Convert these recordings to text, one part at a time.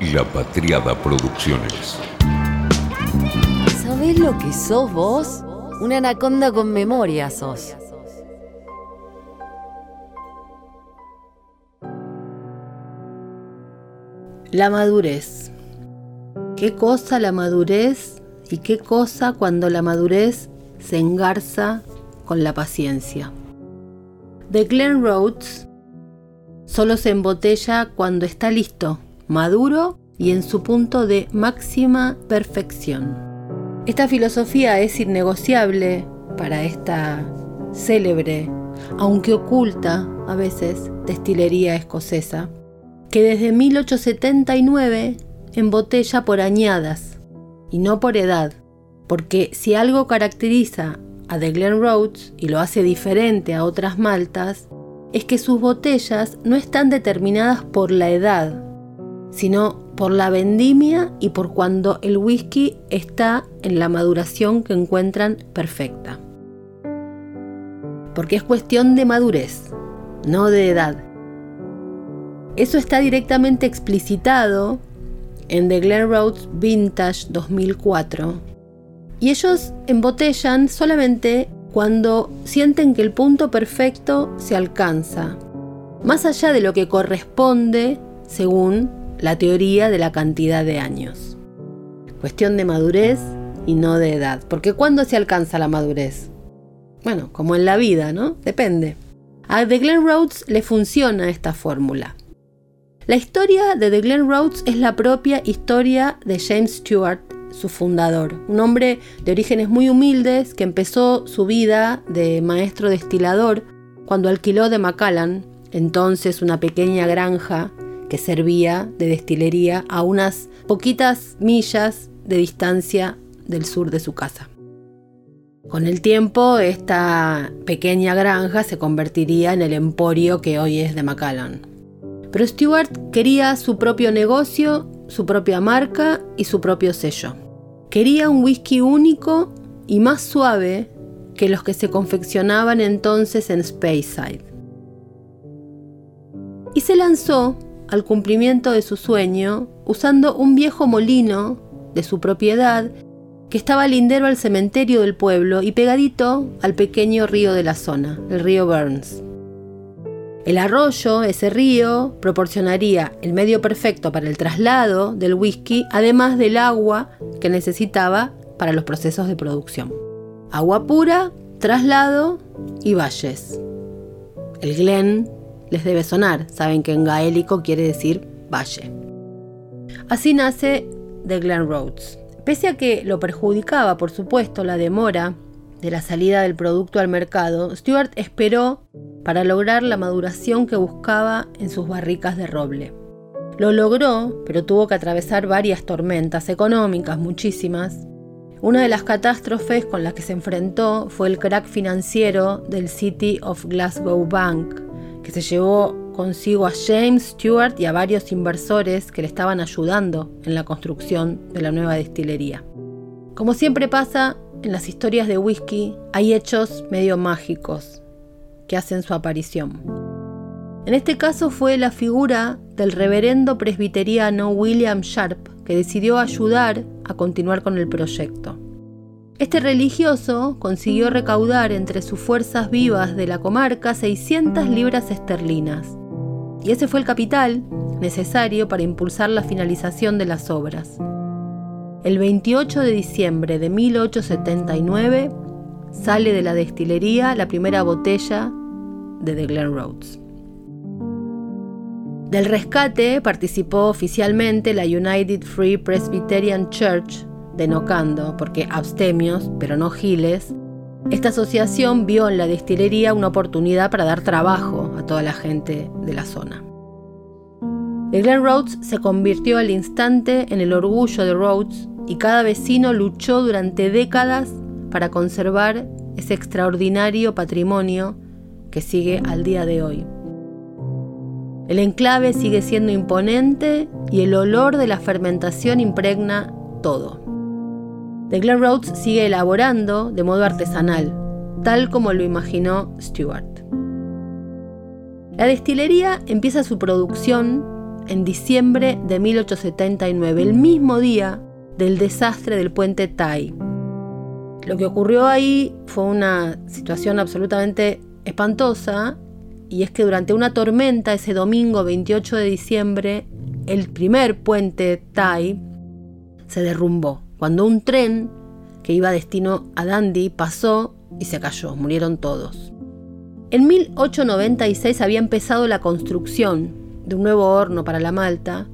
La Patriada Producciones. ¿Sabés lo que sos vos? Una anaconda con memoria sos. La madurez. ¿Qué cosa la madurez y qué cosa cuando la madurez se engarza con la paciencia? De Glen Rhodes solo se embotella cuando está listo, maduro y en su punto de máxima perfección. Esta filosofía es innegociable para esta célebre, aunque oculta a veces, destilería escocesa, que desde 1879 embotella por añadas y no por edad, porque si algo caracteriza a The Glen Rhodes y lo hace diferente a otras maltas, es que sus botellas no están determinadas por la edad, sino por la vendimia y por cuando el whisky está en la maduración que encuentran perfecta. Porque es cuestión de madurez, no de edad. Eso está directamente explicitado en The Glen Rhodes Vintage 2004. Y ellos embotellan solamente cuando sienten que el punto perfecto se alcanza, más allá de lo que corresponde según la teoría de la cantidad de años. Cuestión de madurez y no de edad. Porque ¿cuándo se alcanza la madurez? Bueno, como en la vida, ¿no? Depende. A The Glen Rhodes le funciona esta fórmula. La historia de The Glen Rhodes es la propia historia de James Stewart, su fundador, un hombre de orígenes muy humildes que empezó su vida de maestro destilador cuando alquiló de Macallan, entonces una pequeña granja que servía de destilería a unas poquitas millas de distancia del sur de su casa. Con el tiempo, esta pequeña granja se convertiría en el emporio que hoy es de Macallan. Pero Stewart quería su propio negocio, su propia marca y su propio sello. Quería un whisky único y más suave que los que se confeccionaban entonces en Speyside. Y se lanzó al cumplimiento de su sueño usando un viejo molino de su propiedad que estaba lindero al cementerio del pueblo y pegadito al pequeño río de la zona, el río Burns. El arroyo, ese río, proporcionaría el medio perfecto para el traslado del whisky, además del agua que necesitaba para los procesos de producción. Agua pura, traslado y valles. El Glen les debe sonar, saben que en gaélico quiere decir valle. Así nace The Glen Roads. Pese a que lo perjudicaba, por supuesto, la demora de la salida del producto al mercado, Stewart esperó para lograr la maduración que buscaba en sus barricas de roble. Lo logró, pero tuvo que atravesar varias tormentas económicas, muchísimas. Una de las catástrofes con las que se enfrentó fue el crack financiero del City of Glasgow Bank, que se llevó consigo a James Stewart y a varios inversores que le estaban ayudando en la construcción de la nueva destilería. Como siempre pasa en las historias de whisky, hay hechos medio mágicos, que hacen su aparición. En este caso fue la figura del reverendo presbiteriano William Sharp que decidió ayudar a continuar con el proyecto. Este religioso consiguió recaudar entre sus fuerzas vivas de la comarca 600 libras esterlinas, y ese fue el capital necesario para impulsar la finalización de las obras. El 28 de diciembre de 1879 sale de la destilería la primera botella de The Glen Roads. Del rescate participó oficialmente la United Free Presbyterian Church de Nocando, porque abstemios, pero no giles, esta asociación vio en la destilería una oportunidad para dar trabajo a toda la gente de la zona. The Glen Roads se convirtió al instante en el orgullo de Rhodes y cada vecino luchó durante décadas para conservar ese extraordinario patrimonio que sigue al día de hoy. El enclave sigue siendo imponente y el olor de la fermentación impregna todo. The Glen Rhodes sigue elaborando de modo artesanal, tal como lo imaginó Stewart. La destilería empieza su producción en diciembre de 1879, el mismo día del desastre del puente Tai. Lo que ocurrió ahí fue una situación absolutamente espantosa y es que durante una tormenta ese domingo 28 de diciembre, el primer puente Tai se derrumbó cuando un tren que iba destino a Dundee pasó y se cayó, murieron todos. En 1896 había empezado la construcción de un nuevo horno para la malta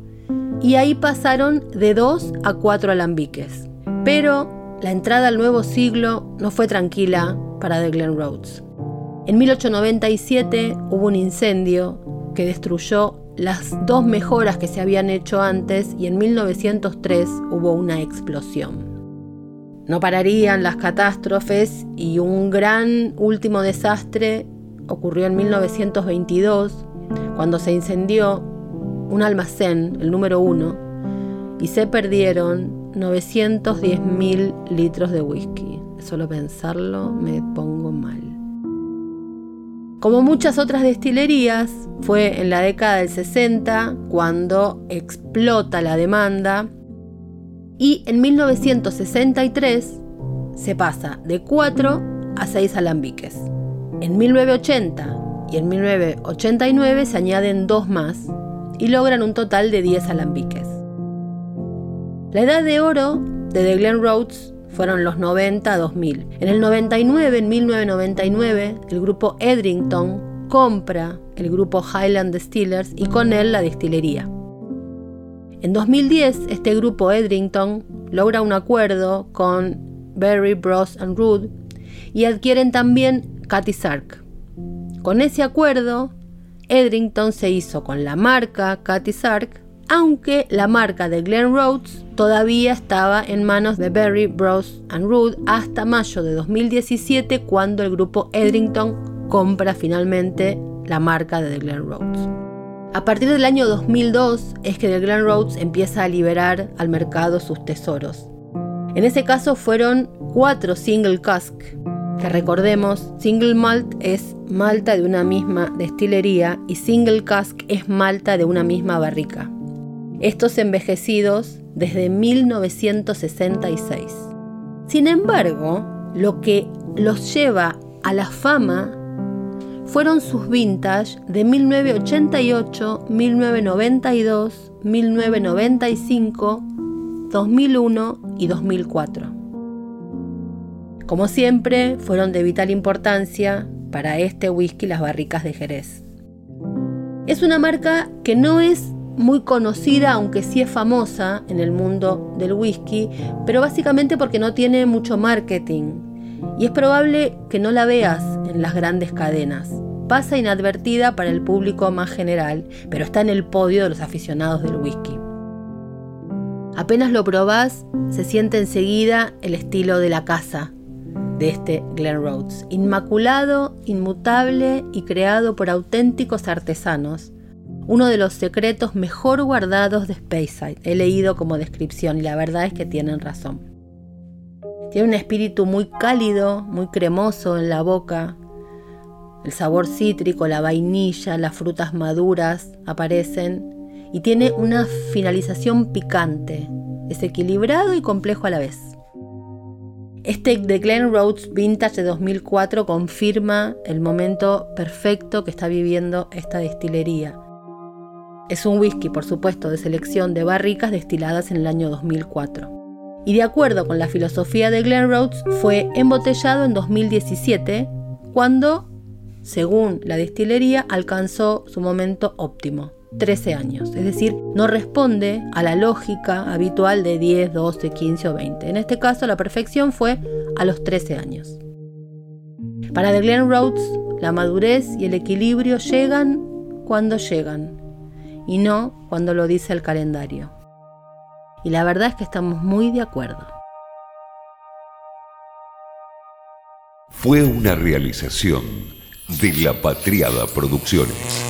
y ahí pasaron de dos a cuatro alambiques. Pero la entrada al nuevo siglo no fue tranquila para The Glen Roads. En 1897 hubo un incendio que destruyó las dos mejoras que se habían hecho antes y en 1903 hubo una explosión. No pararían las catástrofes y un gran último desastre ocurrió en 1922 cuando se incendió un almacén, el número uno, y se perdieron 910.000 litros de whisky. Solo pensarlo me pongo mal. Como muchas otras destilerías, fue en la década del 60 cuando explota la demanda y en 1963 se pasa de 4 a 6 alambiques. En 1980 y en 1989 se añaden dos más y logran un total de 10 alambiques. La edad de oro de The Glen Roads fueron los 90-2000. En el 99, en 1999, el grupo Edrington compra el grupo Highland Distillers y con él la destilería. En 2010, este grupo Edrington logra un acuerdo con Berry, Bros and Root y adquieren también Cathy Sark. Con ese acuerdo, Edrington se hizo con la marca Cathy Sark aunque la marca de Glen Rhodes todavía estaba en manos de Berry, Bros and Root hasta mayo de 2017 cuando el grupo Edrington compra finalmente la marca de The Glen Rhodes. A partir del año 2002 es que The Glen Rhodes empieza a liberar al mercado sus tesoros. En ese caso fueron cuatro single cask, que recordemos, single malt es malta de una misma destilería y single cask es malta de una misma barrica estos envejecidos desde 1966. Sin embargo, lo que los lleva a la fama fueron sus vintage de 1988, 1992, 1995, 2001 y 2004. Como siempre, fueron de vital importancia para este whisky las barricas de Jerez. Es una marca que no es muy conocida, aunque sí es famosa en el mundo del whisky, pero básicamente porque no tiene mucho marketing. Y es probable que no la veas en las grandes cadenas. Pasa inadvertida para el público más general, pero está en el podio de los aficionados del whisky. Apenas lo probás, se siente enseguida el estilo de la casa de este Glen Rhodes, inmaculado, inmutable y creado por auténticos artesanos uno de los secretos mejor guardados de Speyside. He leído como descripción y la verdad es que tienen razón. Tiene un espíritu muy cálido, muy cremoso en la boca. El sabor cítrico, la vainilla, las frutas maduras aparecen y tiene una finalización picante. Es equilibrado y complejo a la vez. Este The Glen Rhodes Vintage de 2004 confirma el momento perfecto que está viviendo esta destilería es un whisky, por supuesto, de selección de barricas destiladas en el año 2004. Y de acuerdo con la filosofía de Glen Rhodes, fue embotellado en 2017, cuando, según la destilería, alcanzó su momento óptimo, 13 años. Es decir, no responde a la lógica habitual de 10, 12, 15 o 20. En este caso, la perfección fue a los 13 años. Para The Glen Rhodes, la madurez y el equilibrio llegan cuando llegan, y no cuando lo dice el calendario. Y la verdad es que estamos muy de acuerdo. Fue una realización de La Patriada Producciones.